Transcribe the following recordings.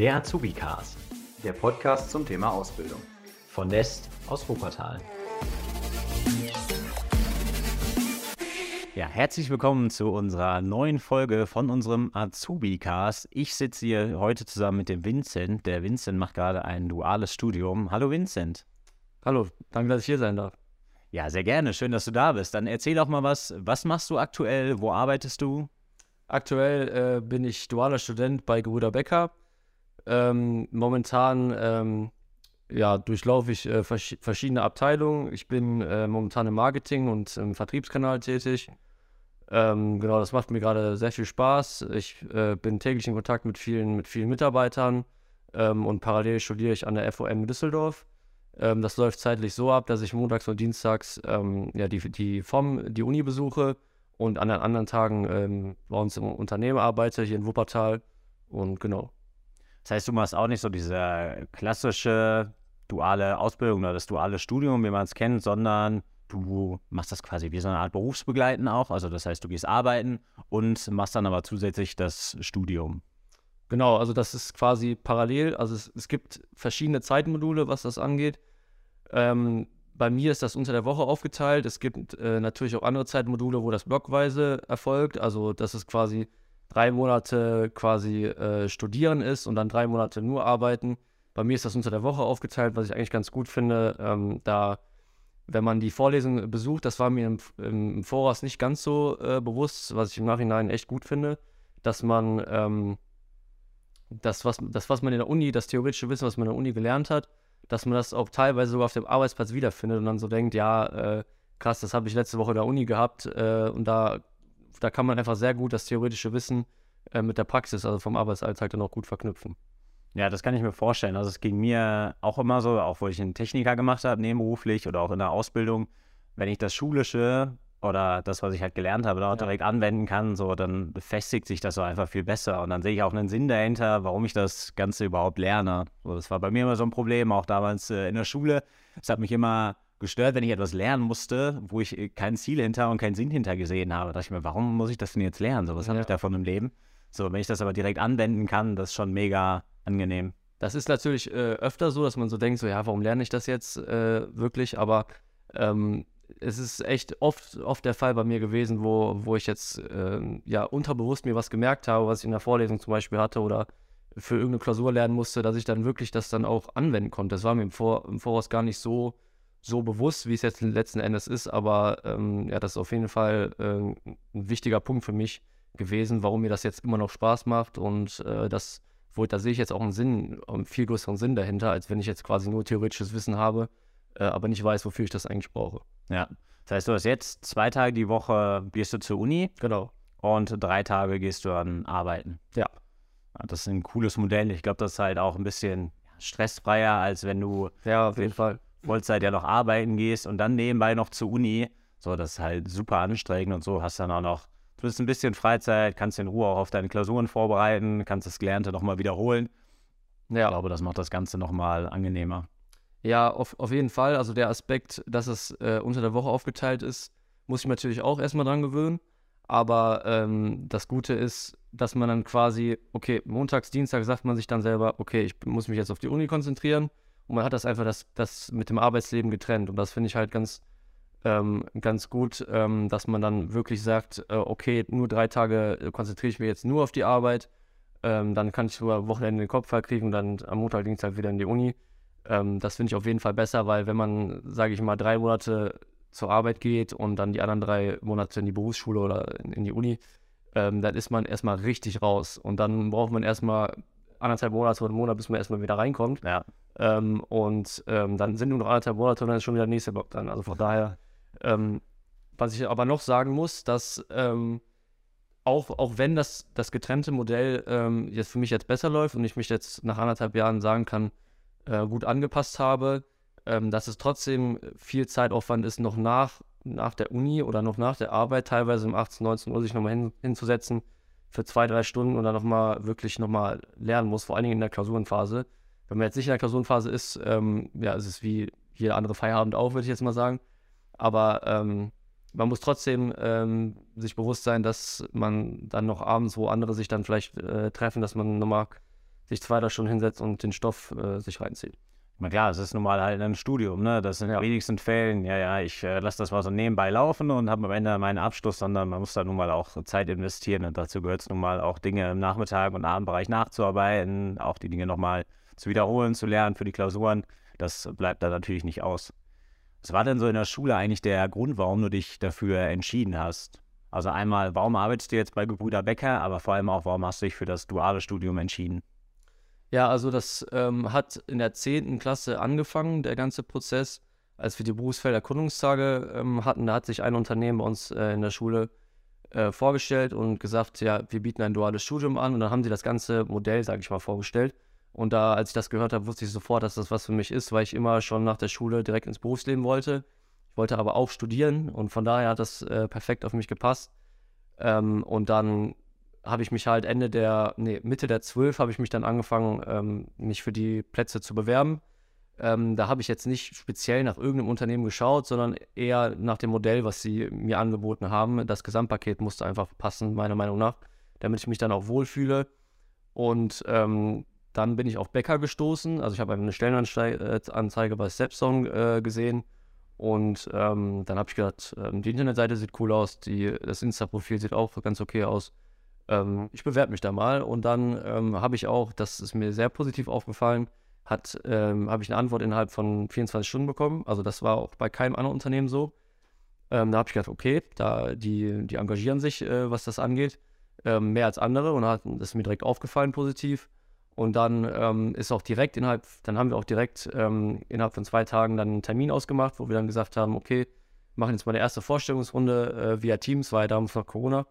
Der Azubi-Cast. Der Podcast zum Thema Ausbildung. Von Nest aus Wuppertal. Ja, herzlich willkommen zu unserer neuen Folge von unserem Azubi-Cast. Ich sitze hier heute zusammen mit dem Vincent. Der Vincent macht gerade ein duales Studium. Hallo Vincent. Hallo, danke, dass ich hier sein darf. Ja, sehr gerne. Schön, dass du da bist. Dann erzähl doch mal was. Was machst du aktuell? Wo arbeitest du? Aktuell äh, bin ich dualer Student bei Gebrüder Becker. Ähm, momentan ähm, ja, durchlaufe ich äh, vers verschiedene Abteilungen. Ich bin äh, momentan im Marketing und im Vertriebskanal tätig. Ähm, genau, das macht mir gerade sehr viel Spaß. Ich äh, bin täglich in Kontakt mit vielen, mit vielen Mitarbeitern ähm, und parallel studiere ich an der FOM Düsseldorf. Ähm, das läuft zeitlich so ab, dass ich montags und dienstags ähm, ja, die, die FOM, die Uni besuche und an den anderen Tagen bei uns im Unternehmen arbeite, hier in Wuppertal. Und genau. Das heißt, du machst auch nicht so diese klassische duale Ausbildung oder das duale Studium, wie man es kennt, sondern du machst das quasi wie so eine Art Berufsbegleiten auch. Also das heißt, du gehst arbeiten und machst dann aber zusätzlich das Studium. Genau, also das ist quasi parallel. Also es, es gibt verschiedene Zeitmodule, was das angeht. Ähm, bei mir ist das unter der Woche aufgeteilt. Es gibt äh, natürlich auch andere Zeitmodule, wo das blockweise erfolgt. Also dass es quasi drei Monate quasi äh, studieren ist und dann drei Monate nur arbeiten. Bei mir ist das unter der Woche aufgeteilt, was ich eigentlich ganz gut finde. Ähm, da, wenn man die Vorlesung besucht, das war mir im, im Voraus nicht ganz so äh, bewusst, was ich im Nachhinein echt gut finde, dass man ähm, das, was, das, was man in der Uni, das theoretische Wissen, was man in der Uni gelernt hat, dass man das auch teilweise sogar auf dem Arbeitsplatz wiederfindet und dann so denkt, ja, äh, krass, das habe ich letzte Woche in der Uni gehabt äh, und da, da kann man einfach sehr gut das theoretische Wissen äh, mit der Praxis, also vom Arbeitsalltag dann auch gut verknüpfen. Ja, das kann ich mir vorstellen. Also es ging mir auch immer so, auch wo ich einen Techniker gemacht habe, nebenberuflich oder auch in der Ausbildung, wenn ich das Schulische oder das, was ich halt gelernt habe, auch ja. direkt anwenden kann, so dann festigt sich das so einfach viel besser. Und dann sehe ich auch einen Sinn dahinter, warum ich das Ganze überhaupt lerne. So, das war bei mir immer so ein Problem, auch damals äh, in der Schule. Es hat mich immer gestört, wenn ich etwas lernen musste, wo ich äh, kein Ziel hinter und keinen Sinn hinter gesehen habe. Da dachte ich mir, warum muss ich das denn jetzt lernen? So, was ja. habe ich davon im Leben? So, wenn ich das aber direkt anwenden kann, das ist schon mega angenehm. Das ist natürlich äh, öfter so, dass man so denkt, so ja, warum lerne ich das jetzt äh, wirklich? Aber ähm, es ist echt oft, oft der Fall bei mir gewesen, wo, wo ich jetzt äh, ja unterbewusst mir was gemerkt habe, was ich in der Vorlesung zum Beispiel hatte oder für irgendeine Klausur lernen musste, dass ich dann wirklich das dann auch anwenden konnte. Das war mir im, Vor im Voraus gar nicht so, so bewusst, wie es jetzt letzten Endes ist, aber ähm, ja, das ist auf jeden Fall äh, ein wichtiger Punkt für mich gewesen, warum mir das jetzt immer noch Spaß macht und äh, das, wo da sehe ich jetzt auch einen Sinn, einen viel größeren Sinn dahinter, als wenn ich jetzt quasi nur theoretisches Wissen habe, äh, aber nicht weiß, wofür ich das eigentlich brauche. Ja. Das heißt, du hast jetzt zwei Tage die Woche gehst du zur Uni. Genau. Und drei Tage gehst du dann arbeiten. Ja. ja das ist ein cooles Modell. Ich glaube, das ist halt auch ein bisschen stressfreier, als wenn du ja, auf jeden Fall. Vollzeit ja noch arbeiten gehst und dann nebenbei noch zur Uni. So, das ist halt super anstrengend und so hast dann auch noch, du bist ein bisschen Freizeit, kannst in Ruhe auch auf deine Klausuren vorbereiten, kannst das Gelernte nochmal wiederholen. Ja. Ich glaube, das macht das Ganze nochmal angenehmer. Ja, auf, auf jeden Fall. Also der Aspekt, dass es äh, unter der Woche aufgeteilt ist, muss ich natürlich auch erstmal dran gewöhnen. Aber ähm, das Gute ist, dass man dann quasi, okay, montags, Dienstag sagt man sich dann selber, okay, ich muss mich jetzt auf die Uni konzentrieren. Und man hat das einfach das, das mit dem Arbeitsleben getrennt. Und das finde ich halt ganz, ähm, ganz gut, ähm, dass man dann wirklich sagt, äh, okay, nur drei Tage äh, konzentriere ich mich jetzt nur auf die Arbeit. Ähm, dann kann ich am Wochenende den Kopf frei kriegen und dann am Montag, Dienstag wieder in die Uni. Ähm, das finde ich auf jeden Fall besser, weil wenn man, sage ich mal, drei Monate zur Arbeit geht und dann die anderen drei Monate in die Berufsschule oder in, in die Uni, ähm, dann ist man erstmal richtig raus. Und dann braucht man erstmal anderthalb Monate oder einen Monat, bis man erstmal wieder reinkommt. Ja. Ähm, und ähm, dann sind nur noch anderthalb Monate und dann ist schon wieder der nächste Block dann. Also von daher, ähm, was ich aber noch sagen muss, dass ähm, auch, auch wenn das, das getrennte Modell jetzt für mich jetzt besser läuft und ich mich jetzt nach anderthalb Jahren sagen kann, äh, gut angepasst habe, ähm, dass es trotzdem viel Zeitaufwand ist, noch nach, nach der Uni oder noch nach der Arbeit, teilweise um 18, 19 Uhr sich nochmal hin, hinzusetzen für zwei, drei Stunden und dann nochmal wirklich nochmal lernen muss, vor allen Dingen in der Klausurenphase. Wenn man jetzt nicht in der Klausurenphase ist, ähm, ja, es ist wie jeder andere Feierabend auch, würde ich jetzt mal sagen. Aber ähm, man muss trotzdem ähm, sich bewusst sein, dass man dann noch abends, wo andere sich dann vielleicht äh, treffen, dass man nochmal sich zwei, drei Stunden hinsetzt und den Stoff äh, sich reinzieht. Na klar, es ist nun mal halt ein Studium, ne? Das sind in Ja. wenigsten Fällen, ja, ja, ich äh, lasse das mal so nebenbei laufen und habe am Ende meinen Abschluss, sondern man muss da nun mal auch Zeit investieren und dazu gehört es nun mal auch Dinge im Nachmittag und Abendbereich nachzuarbeiten, auch die Dinge nochmal zu wiederholen, zu lernen für die Klausuren. Das bleibt da natürlich nicht aus. Was war denn so in der Schule eigentlich der Grund, warum du dich dafür entschieden hast? Also einmal, warum arbeitest du jetzt bei Gebrüder Becker, aber vor allem auch, warum hast du dich für das duale Studium entschieden? Ja, also das ähm, hat in der 10. Klasse angefangen, der ganze Prozess. Als wir die Berufsfelderkundungstage ähm, hatten, da hat sich ein Unternehmen bei uns äh, in der Schule äh, vorgestellt und gesagt, ja, wir bieten ein duales Studium an. Und dann haben sie das ganze Modell, sage ich mal, vorgestellt. Und da, als ich das gehört habe, wusste ich sofort, dass das was für mich ist, weil ich immer schon nach der Schule direkt ins Berufsleben wollte. Ich wollte aber auch studieren und von daher hat das äh, perfekt auf mich gepasst. Ähm, und dann habe ich mich halt Ende der, nee, Mitte der 12 habe ich mich dann angefangen, ähm, mich für die Plätze zu bewerben. Ähm, da habe ich jetzt nicht speziell nach irgendeinem Unternehmen geschaut, sondern eher nach dem Modell, was sie mir angeboten haben. Das Gesamtpaket musste einfach passen, meiner Meinung nach, damit ich mich dann auch wohlfühle. Und ähm, dann bin ich auf Bäcker gestoßen. Also ich habe eine Stellenanzeige bei Stepstone äh, gesehen. Und ähm, dann habe ich gedacht, ähm, die Internetseite sieht cool aus, die, das Insta-Profil sieht auch ganz okay aus. Ähm, ich bewerbe mich da mal. Und dann ähm, habe ich auch, das ist mir sehr positiv aufgefallen, hat, ähm, habe ich eine Antwort innerhalb von 24 Stunden bekommen. Also das war auch bei keinem anderen Unternehmen so. Ähm, da habe ich gedacht, okay, da, die, die engagieren sich, äh, was das angeht, ähm, mehr als andere. Und hat, das ist mir direkt aufgefallen, positiv. Und dann ähm, ist auch direkt innerhalb, dann haben wir auch direkt ähm, innerhalb von zwei Tagen dann einen Termin ausgemacht, wo wir dann gesagt haben, okay, machen jetzt mal eine erste Vorstellungsrunde äh, via Teams, ja damals noch Corona.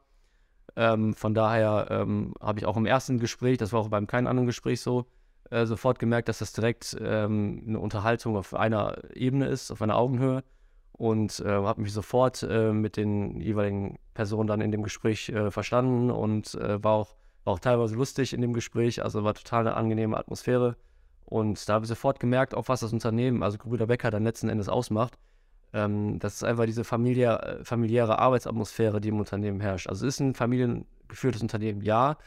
Ähm, von daher ähm, habe ich auch im ersten Gespräch, das war auch beim keinem anderen Gespräch so, äh, sofort gemerkt, dass das direkt ähm, eine Unterhaltung auf einer Ebene ist, auf einer Augenhöhe. Und äh, habe mich sofort äh, mit den jeweiligen Personen dann in dem Gespräch äh, verstanden und äh, war, auch, war auch teilweise lustig in dem Gespräch. Also war total eine angenehme Atmosphäre. Und da habe ich sofort gemerkt, auch was das Unternehmen, also Gebrüder Becker, dann letzten Endes ausmacht. Ähm, das ist einfach diese familiär, familiäre Arbeitsatmosphäre, die im Unternehmen herrscht. Also es ist ein familiengeführtes Unternehmen, ja.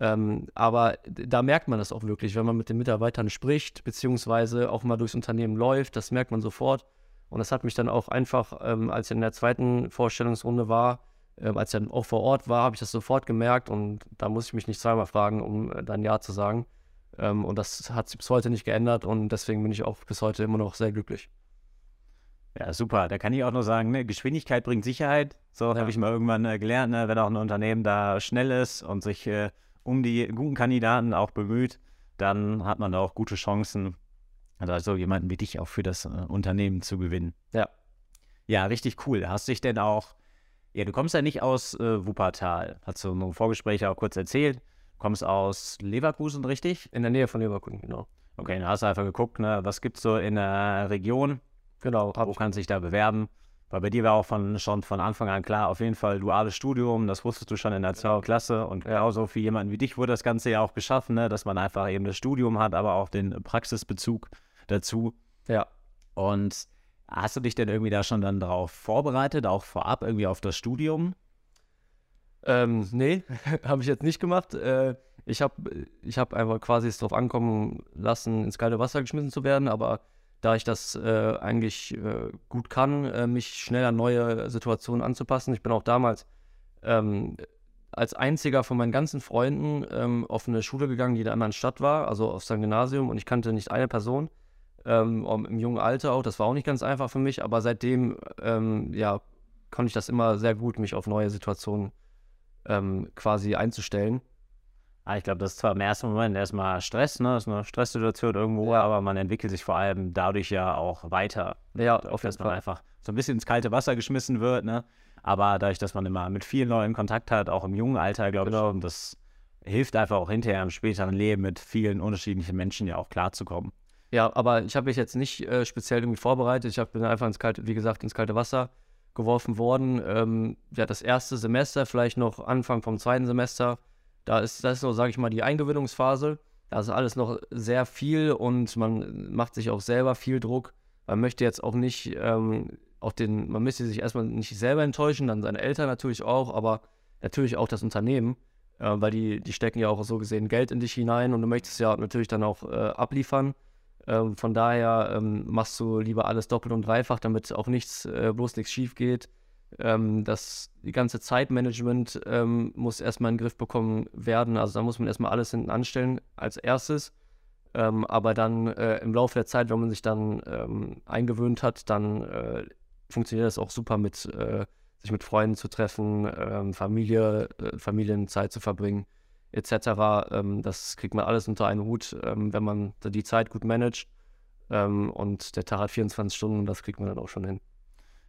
Ähm, aber da merkt man das auch wirklich, wenn man mit den Mitarbeitern spricht, beziehungsweise auch mal durchs Unternehmen läuft, das merkt man sofort. Und das hat mich dann auch einfach, ähm, als ich in der zweiten Vorstellungsrunde war, ähm, als ich dann auch vor Ort war, habe ich das sofort gemerkt und da muss ich mich nicht zweimal fragen, um äh, dann Ja zu sagen. Ähm, und das hat sich bis heute nicht geändert und deswegen bin ich auch bis heute immer noch sehr glücklich. Ja, super. Da kann ich auch nur sagen, ne, Geschwindigkeit bringt Sicherheit. So Ja. habe ich mal irgendwann äh, gelernt, ne, wenn auch ein Unternehmen da schnell ist und sich äh, um die guten Kandidaten auch bemüht, dann hat man da auch gute Chancen, also jemanden wie dich auch für das äh, Unternehmen zu gewinnen. Ja. Ja, richtig cool. Hast dich denn auch, ja, du kommst ja nicht aus äh, Wuppertal, hast du im Vorgespräch auch kurz erzählt, kommst aus Leverkusen, richtig? In der Nähe von Leverkusen, genau. Okay, dann hast du einfach geguckt, ne, was gibt es so in der Region, Genau, wo kannst du dich da bewerben? Weil bei dir war auch von, schon von Anfang an klar, auf jeden Fall duales Studium, das wusstest du schon in der zweiten Klasse. Und genauso für jemanden wie dich wurde das Ganze ja auch geschaffen, ne? dass man einfach eben das Studium hat, aber auch den Praxisbezug dazu. Ja. Und hast du dich denn irgendwie da schon dann darauf vorbereitet, auch vorab irgendwie auf das Studium? Ähm, nee, habe ich jetzt nicht gemacht. Äh, ich habe ich hab einfach quasi es drauf ankommen lassen, ins kalte Wasser geschmissen zu werden, aber da ich das äh, eigentlich äh, gut kann, äh, mich schnell an neue Situationen anzupassen. Ich bin auch damals ähm, als einziger von meinen ganzen Freunden ähm, auf eine Schule gegangen, die in einer anderen Stadt war, also auf sein Gymnasium und ich kannte nicht eine Person. Ähm, Im jungen Alter auch, das war auch nicht ganz einfach für mich, aber seitdem, ähm, ja, konnte ich das immer sehr gut, mich auf neue Situationen ähm, quasi einzustellen. Ah, ich glaube, das ist zwar im ersten Moment erstmal Stress, ne? Das ist eine Stresssituation irgendwo, aber man entwickelt sich vor allem dadurch ja auch weiter. Ja, auf jeden dass man Fall. einfach so ein bisschen ins kalte Wasser geschmissen wird, ne? Aber dadurch, dass man immer mit vielen Leuten Kontakt hat, auch im jungen Alter, glaube Genau. ich, schon, das hilft einfach auch hinterher im späteren Leben mit vielen unterschiedlichen Menschen ja auch klarzukommen. Ja, aber ich habe mich jetzt nicht äh, speziell irgendwie vorbereitet. Ich hab, bin einfach ins kalte, wie gesagt, ins kalte Wasser geworfen worden. Ähm, ja, das erste Semester, vielleicht noch Anfang vom zweiten Semester, da ist das ist so, sage ich mal, die Eingewöhnungsphase. Da ist alles noch sehr viel und man macht sich auch selber viel Druck. Man möchte jetzt auch nicht, ähm, auch den, man müsste sich erstmal nicht selber enttäuschen, dann seine Eltern natürlich auch, aber natürlich auch das Unternehmen. äh, weil die, die stecken ja auch so gesehen Geld in dich hinein und du möchtest ja natürlich dann auch äh, abliefern. Ähm, von daher ähm, machst du lieber alles doppelt und dreifach, damit auch nichts, äh, bloß nichts schief geht. Ähm, das die ganze Zeitmanagement ähm, muss erstmal in den Griff bekommen werden. Also da muss man erstmal alles hinten anstellen als erstes. Ähm, aber dann äh, im Laufe der Zeit, wenn man sich dann ähm, eingewöhnt hat, dann äh, funktioniert das auch super mit äh, sich mit Freunden zu treffen, ähm, Familie, äh, Familienzeit zu verbringen, etc. Ähm, das kriegt man alles unter einen Hut, ähm, wenn man die Zeit gut managt. Und der Tag hat 24 Stunden, das kriegt man dann auch schon hin.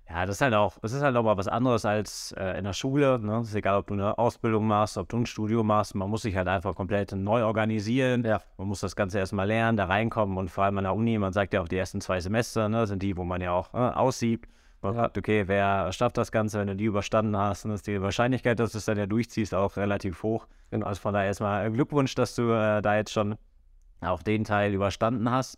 Ja, das ist halt auch, das ist halt auch mal was anderes als äh, in der Schule. Ne? Es ist egal, ob du eine Ausbildung machst, ob du ein Studium machst. Man muss sich halt einfach komplett neu organisieren. Ja. Man muss das Ganze erstmal lernen, da reinkommen und vor allem an der Uni, man sagt ja auch, die ersten zwei Semester ne, sind die, wo man ja auch äh, aussieht. Man Ja. sagt, okay, wer schafft das Ganze, wenn du die überstanden hast, dann ist die Wahrscheinlichkeit, dass du es dann ja durchziehst, auch relativ hoch. Genau. Also von daher erstmal Glückwunsch, dass du äh, da jetzt schon auch den Teil überstanden hast.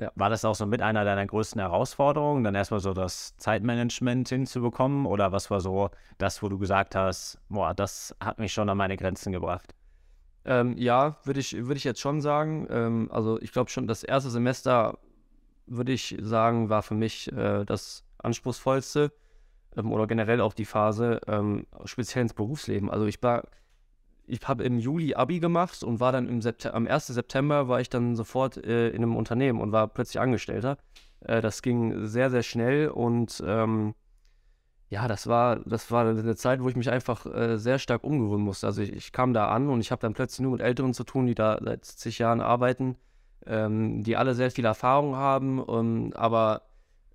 Ja. War das auch so mit einer deiner größten Herausforderungen, dann erstmal so das Zeitmanagement hinzubekommen? Oder was war so das, wo du gesagt hast, boah, das hat mich schon an meine Grenzen gebracht? Ähm, ja, würde ich, würd ich jetzt schon sagen. Ähm, also ich glaube schon, das erste Semester, würde ich sagen, war für mich äh, das anspruchsvollste ähm, oder generell auch die Phase, ähm, speziell ins Berufsleben. Also ich war, ich habe im Juli Abi gemacht und war dann im September, am 1. September war ich dann sofort äh, in einem Unternehmen und war plötzlich Angestellter. Äh, das ging sehr, sehr schnell und ähm, ja, das war, das war eine Zeit, wo ich mich einfach äh, sehr stark umgewöhnen musste. Also ich, ich kam da an und ich habe dann plötzlich nur mit Älteren zu tun, die da seit zig Jahren arbeiten, ähm, die alle sehr viel Erfahrung haben. ähm, aber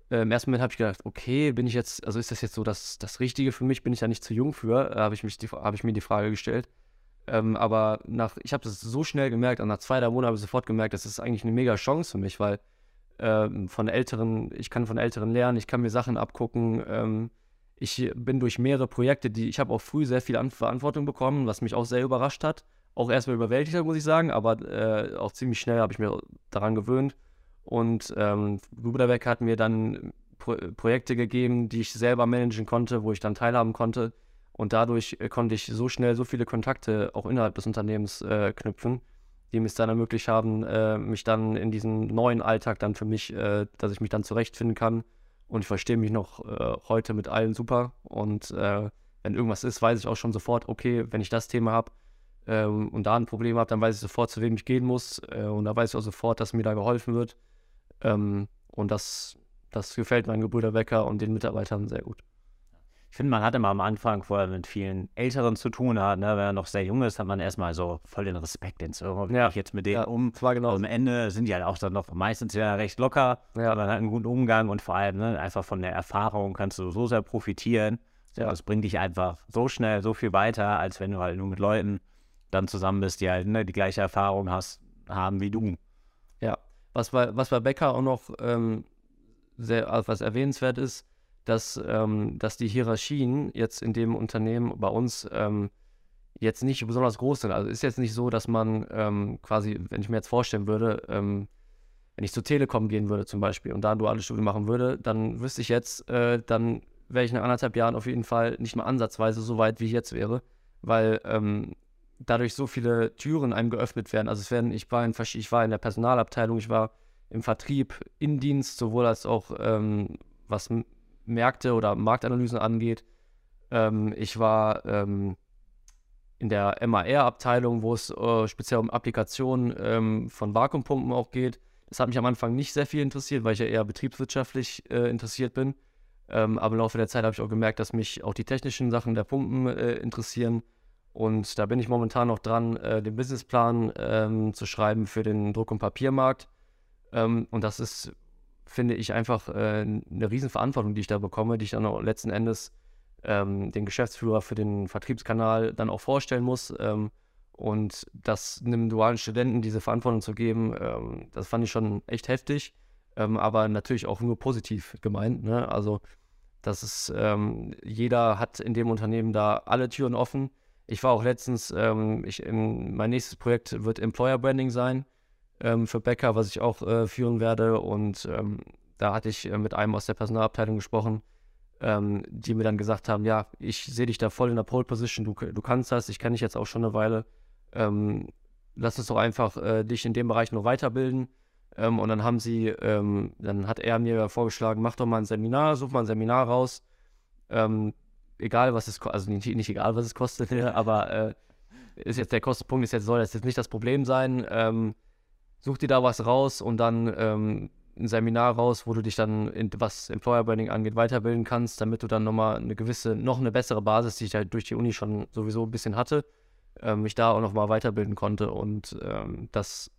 im ersten Moment habe ich gedacht, okay, bin ich jetzt, also ist das jetzt so das, das Richtige für mich? Bin ich da nicht zu jung für? Äh, habe ich, hab ich mir die Frage gestellt. Ähm, aber nach, ich habe das so schnell gemerkt, und nach zwei, drei Monaten habe ich sofort gemerkt, das ist eigentlich eine mega Chance für mich, weil ähm, von Älteren, ich kann von Älteren lernen, ich kann mir Sachen abgucken. Ähm, ich bin durch mehrere Projekte, die ich habe auch früh sehr viel An Verantwortung bekommen, was mich auch sehr überrascht hat. Auch erstmal überwältigt muss ich sagen, aber äh, auch ziemlich schnell habe ich mir daran gewöhnt. Und ähm, hat mir dann Pro Projekte gegeben, die ich selber managen konnte, wo ich dann teilhaben konnte. Und dadurch äh, konnte ich so schnell so viele Kontakte auch innerhalb des Unternehmens äh, knüpfen, die es dann ermöglicht haben, äh, mich dann in diesem neuen Alltag dann für mich, äh, dass ich mich dann zurechtfinden kann. Und ich verstehe mich noch äh, heute mit allen super. Und äh, wenn irgendwas ist, weiß ich auch schon sofort, okay, wenn ich das Thema habe ähm, und da ein Problem habe, dann weiß ich sofort, zu wem ich gehen muss. Und da weiß ich auch sofort, dass mir da geholfen wird. Ähm, und das, das gefällt meinen Gebrüder Wecker und den Mitarbeitern sehr gut. Ich finde, man hat immer am Anfang vorher mit vielen Älteren zu tun, hat, ne? wenn er noch sehr jung ist, hat man erstmal so voll den Respekt ins. Wie Ja. ich jetzt mit denen Ja, um? das war genau. Am Ende sind die halt auch dann noch meistens ja recht locker. Ja. Man hat einen guten Umgang und vor allem ne, einfach von der Erfahrung kannst du so sehr profitieren. Ja. Das bringt dich einfach so schnell, so viel weiter, als wenn du halt nur mit Leuten dann zusammen bist, die halt ne, die gleiche Erfahrung hast, haben wie du. Ja, was bei, was bei Becker auch noch ähm, sehr, also was erwähnenswert ist, dass, ähm, dass die Hierarchien jetzt in dem Unternehmen bei uns ähm, jetzt nicht besonders groß sind. Also ist jetzt nicht so, dass man ähm, quasi, wenn ich mir jetzt vorstellen würde, ähm, wenn ich zur Telekom gehen würde zum Beispiel und da ein duales Studium machen würde, dann wüsste ich jetzt, äh, dann wäre ich nach anderthalb Jahren auf jeden Fall nicht mal ansatzweise so weit, wie ich jetzt wäre, weil ähm, dadurch so viele Türen einem geöffnet werden. Also es werden, ich war in, ich war in der Personalabteilung, ich war im Vertrieb, Indienst, sowohl als auch ähm, was Märkte oder Marktanalysen angeht. Ähm, ich war ähm, in der MAR-Abteilung, wo es äh, speziell um Applikationen ähm, von Vakuumpumpen auch geht. Das hat mich am Anfang nicht sehr viel interessiert, weil ich ja eher betriebswirtschaftlich äh, interessiert bin. Ähm, aber im Laufe der Zeit habe ich auch gemerkt, dass mich auch die technischen Sachen der Pumpen äh, interessieren. Und da bin ich momentan noch dran, äh, den Businessplan ähm, zu schreiben für den Druck- und Papiermarkt. Ähm, und das ist, finde ich, einfach äh, eine Riesenverantwortung, die ich da bekomme, die ich dann auch letzten Endes ähm, den Geschäftsführer für den Vertriebskanal dann auch vorstellen muss. Ähm, und das einem dualen Studenten diese Verantwortung zu geben, ähm, das fand ich schon echt heftig, ähm, aber natürlich auch nur positiv gemeint. Ne? Also, das ist, ähm, jeder hat in dem Unternehmen da alle Türen offen. Ich war auch letztens, ähm, ich, im, mein nächstes Projekt wird Employer Branding sein ähm, für Becker, was ich auch äh, führen werde. Und ähm, da hatte ich äh, mit einem aus der Personalabteilung gesprochen, ähm, die mir dann gesagt haben, ja, ich sehe dich da voll in der Pole Position, du, du kannst das, ich kenne dich jetzt auch schon eine Weile. Ähm, lass uns doch einfach äh, dich in dem Bereich noch weiterbilden. Ähm, und dann haben sie, ähm, dann hat er mir vorgeschlagen, mach doch mal ein Seminar, such mal ein Seminar raus. Egal was es kostet, also nicht, nicht, egal was es kostet, aber äh, ist jetzt der Kostenpunkt ist jetzt, soll das jetzt nicht das Problem sein. Ähm, such dir da was raus und dann ähm, ein Seminar raus, wo du dich dann, in, was Employer Branding angeht, weiterbilden kannst, damit du dann nochmal eine gewisse, noch eine bessere Basis, die ich halt durch die Uni schon sowieso ein bisschen hatte, äh, mich da auch nochmal weiterbilden konnte. Und ähm, das,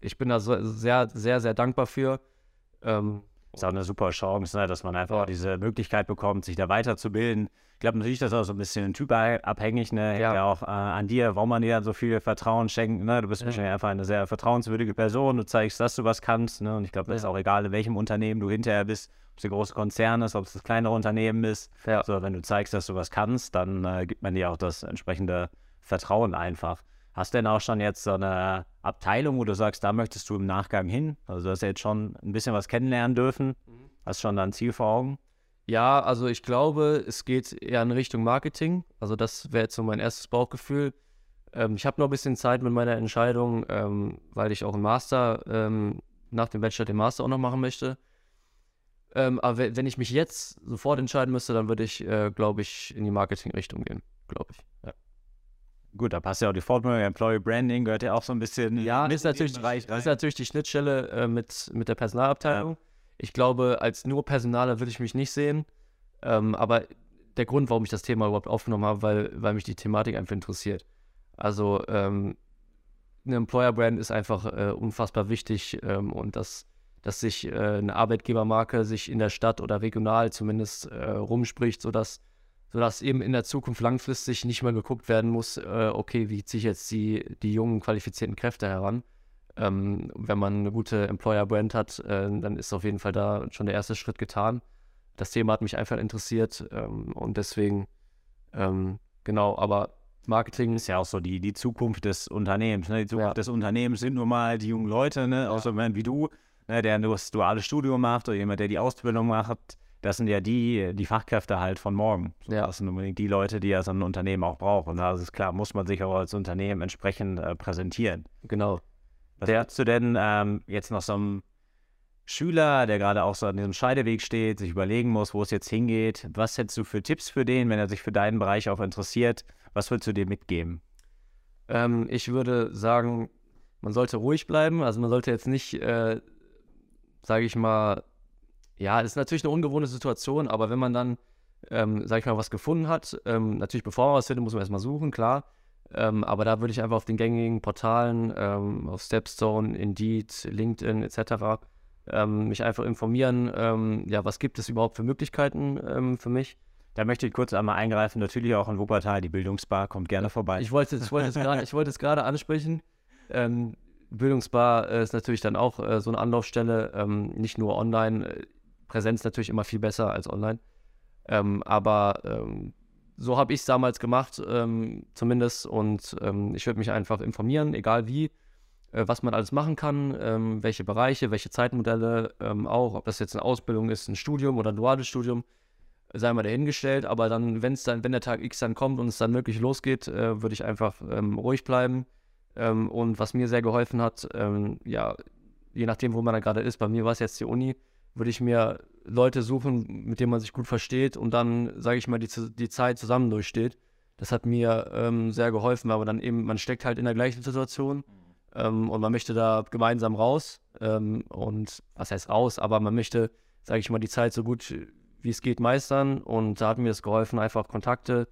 ich bin da so, sehr, sehr, sehr dankbar für. Ähm, ist auch eine super Chance, ne, dass man einfach diese Möglichkeit bekommt, sich da weiterzubilden. Ich glaube natürlich, das ist auch so ein bisschen typabhängig, ne? Ja. ja auch äh, an dir, warum man dir so viel Vertrauen schenkt. Ne? Du bist ja. wahrscheinlich einfach eine sehr vertrauenswürdige Person. Du zeigst, dass du was kannst. Ne? Und ich glaube, das ja. ist auch egal, in welchem Unternehmen du hinterher bist, ob es ein großer Konzern ist, ob es das kleinere Unternehmen ist. Ja. So, wenn du zeigst, dass du was kannst, dann äh, gibt man dir auch das entsprechende Vertrauen einfach. Hast du denn auch schon jetzt so eine Abteilung, wo du sagst, da möchtest du im Nachgang hin? Also du hast ja jetzt schon ein bisschen was kennenlernen dürfen. Mhm. Hast schon da ein Ziel vor Augen? Ja, also ich glaube, es geht eher in Richtung Marketing. Also das wäre jetzt so mein erstes Bauchgefühl. Ähm, ich habe noch ein bisschen Zeit mit meiner Entscheidung, ähm, weil ich auch einen Master, ähm, nach dem Bachelor den Master auch noch machen möchte. Ähm, aber wenn ich mich jetzt sofort entscheiden müsste, dann würde ich, äh, glaube ich, in die Marketing-Richtung gehen, glaube ich. Ja. Gut, da passt ja auch die Fortbildung, Employee Branding gehört ja auch so ein bisschen. Ja, ist natürlich, Bereich ist natürlich die Schnittstelle äh, mit, mit der Personalabteilung. Ja. Ich glaube, als nur Personaler würde ich mich nicht sehen. Ähm, aber der Grund, warum ich das Thema überhaupt aufgenommen habe, weil, weil mich die Thematik einfach interessiert. Also, ähm, eine Employer Brand ist einfach äh, unfassbar wichtig ähm, und dass, dass sich äh, eine Arbeitgebermarke sich in der Stadt oder regional zumindest äh, rumspricht, sodass sodass eben in der Zukunft langfristig nicht mehr geguckt werden muss, äh, okay, wie ziehe ich jetzt die, die jungen, qualifizierten Kräfte heran. Ähm, wenn man eine gute Employer-Brand hat, äh, dann ist auf jeden Fall da schon der erste Schritt getan. Das Thema hat mich einfach interessiert ähm, und deswegen, ähm, genau, aber Marketing ist ja auch so die, die Zukunft des Unternehmens. Ne? Die Zukunft ja. des Unternehmens sind nun mal die jungen Leute, ne? Ja. auch so wie du, ne? der nur das duale Studium macht oder jemand, der die Ausbildung macht das sind ja die, die Fachkräfte halt von morgen. So, ja. Das sind unbedingt die Leute, die ja so ein Unternehmen auch braucht. Und da ist es klar, muss man sich auch als Unternehmen entsprechend äh, präsentieren. Genau. Was der, du denn ähm, jetzt noch so einem Schüler, der gerade auch so an diesem Scheideweg steht, sich überlegen muss, wo es jetzt hingeht? Was hättest du für Tipps für den, wenn er sich für deinen Bereich auch interessiert? Was würdest du dir mitgeben? Ähm, ich würde sagen, man sollte ruhig bleiben. Also man sollte jetzt nicht, äh, sage ich mal, ja, ist natürlich eine ungewohnte Situation, aber wenn man dann, ähm, sag ich mal, was gefunden hat, ähm, natürlich bevor man was findet, muss man erstmal suchen, klar. Ähm, aber da würde ich einfach auf den gängigen Portalen, ähm, auf Stepstone, Indeed, LinkedIn etc. Ähm, mich einfach informieren, ähm, ja, was gibt es überhaupt für Möglichkeiten für mich. Da möchte ich kurz einmal eingreifen, natürlich auch in Wuppertal, die Bildungsbar kommt gerne vorbei. Ich wollte, ich wollte es gerade ansprechen. Bildungsbar ist natürlich dann auch äh, so eine Anlaufstelle, nicht nur online Präsenz natürlich immer viel besser als online. Ähm, aber ähm, so habe ich es damals gemacht, ähm, zumindest. Und ähm, ich würde mich einfach informieren, egal wie, äh, was man alles machen kann, ähm, welche Bereiche, welche Zeitmodelle ähm, auch, ob das jetzt eine Ausbildung ist, ein Studium oder ein duales Studium, sei mal dahingestellt. Aber dann, wenn es dann, wenn der Tag X dann kommt und es dann wirklich losgeht, äh, würde ich einfach ruhig bleiben. und was mir sehr geholfen hat, ja, je nachdem, wo man da gerade ist, bei mir war es jetzt die Uni, würde ich mir Leute suchen, mit denen man sich gut versteht und dann, sage ich mal, die, die Zeit zusammen durchsteht. Das hat mir ähm, sehr geholfen, aber dann eben, man steckt halt in der gleichen Situation ähm, und man möchte da gemeinsam raus. Ähm, und was heißt raus, aber man möchte, sage ich mal, die Zeit so gut wie es geht meistern. Und da hat mir es geholfen, einfach Kontakte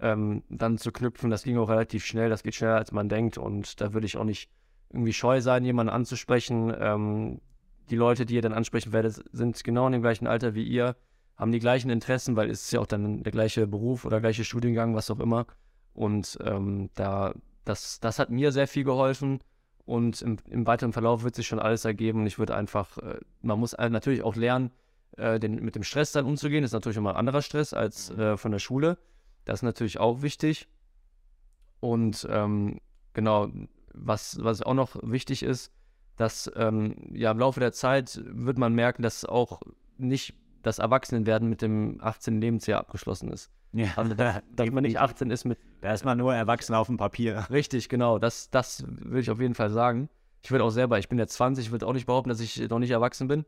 ähm, dann zu knüpfen. Das ging auch relativ schnell, das geht schneller, als man denkt. Und da würde ich auch nicht irgendwie scheu sein, jemanden anzusprechen, ähm, die Leute, die ihr dann ansprechen werdet, sind genau in dem gleichen Alter wie ihr, haben die gleichen Interessen, weil es ist ja auch dann der gleiche Beruf oder gleiche Studiengang, was auch immer. Und ähm, da, das, das hat mir sehr viel geholfen. Und im, im, weiteren Verlauf wird sich schon alles ergeben. Und ich würde einfach, äh, man muss natürlich auch lernen, äh, den, mit dem Stress dann umzugehen. Das ist natürlich immer ein anderer Stress als äh, von der Schule. Das ist natürlich auch wichtig. Und ähm, genau, was, was auch noch wichtig ist, dass ähm, ja im Laufe der Zeit wird man merken, dass auch nicht das Erwachsenenwerden mit dem 18. Lebensjahr abgeschlossen ist. Ja, Also, dass, dass man nicht 18 ist mit da ist man nur erwachsen auf dem Papier. Richtig, genau. Das, das würde ich auf jeden Fall sagen. Ich würde auch selber, ich bin jetzt 20, ich würde auch nicht behaupten, dass ich noch nicht erwachsen bin.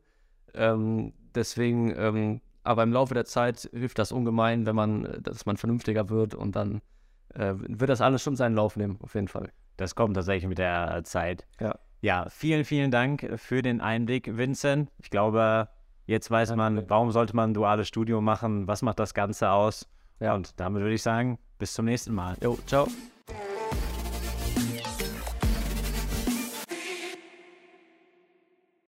Ähm, deswegen, ähm, aber im Laufe der Zeit hilft das ungemein, wenn man, dass man vernünftiger wird und dann äh, wird das alles schon seinen Lauf nehmen, auf jeden Fall. Das kommt tatsächlich mit der Zeit. Ja. Ja, vielen, vielen Dank für den Einblick, Vincent. Ich glaube, jetzt weiß man, warum sollte man ein duales Studium machen, was macht das Ganze aus. Ja. Und damit würde ich sagen, bis zum nächsten Mal. Jo, ciao.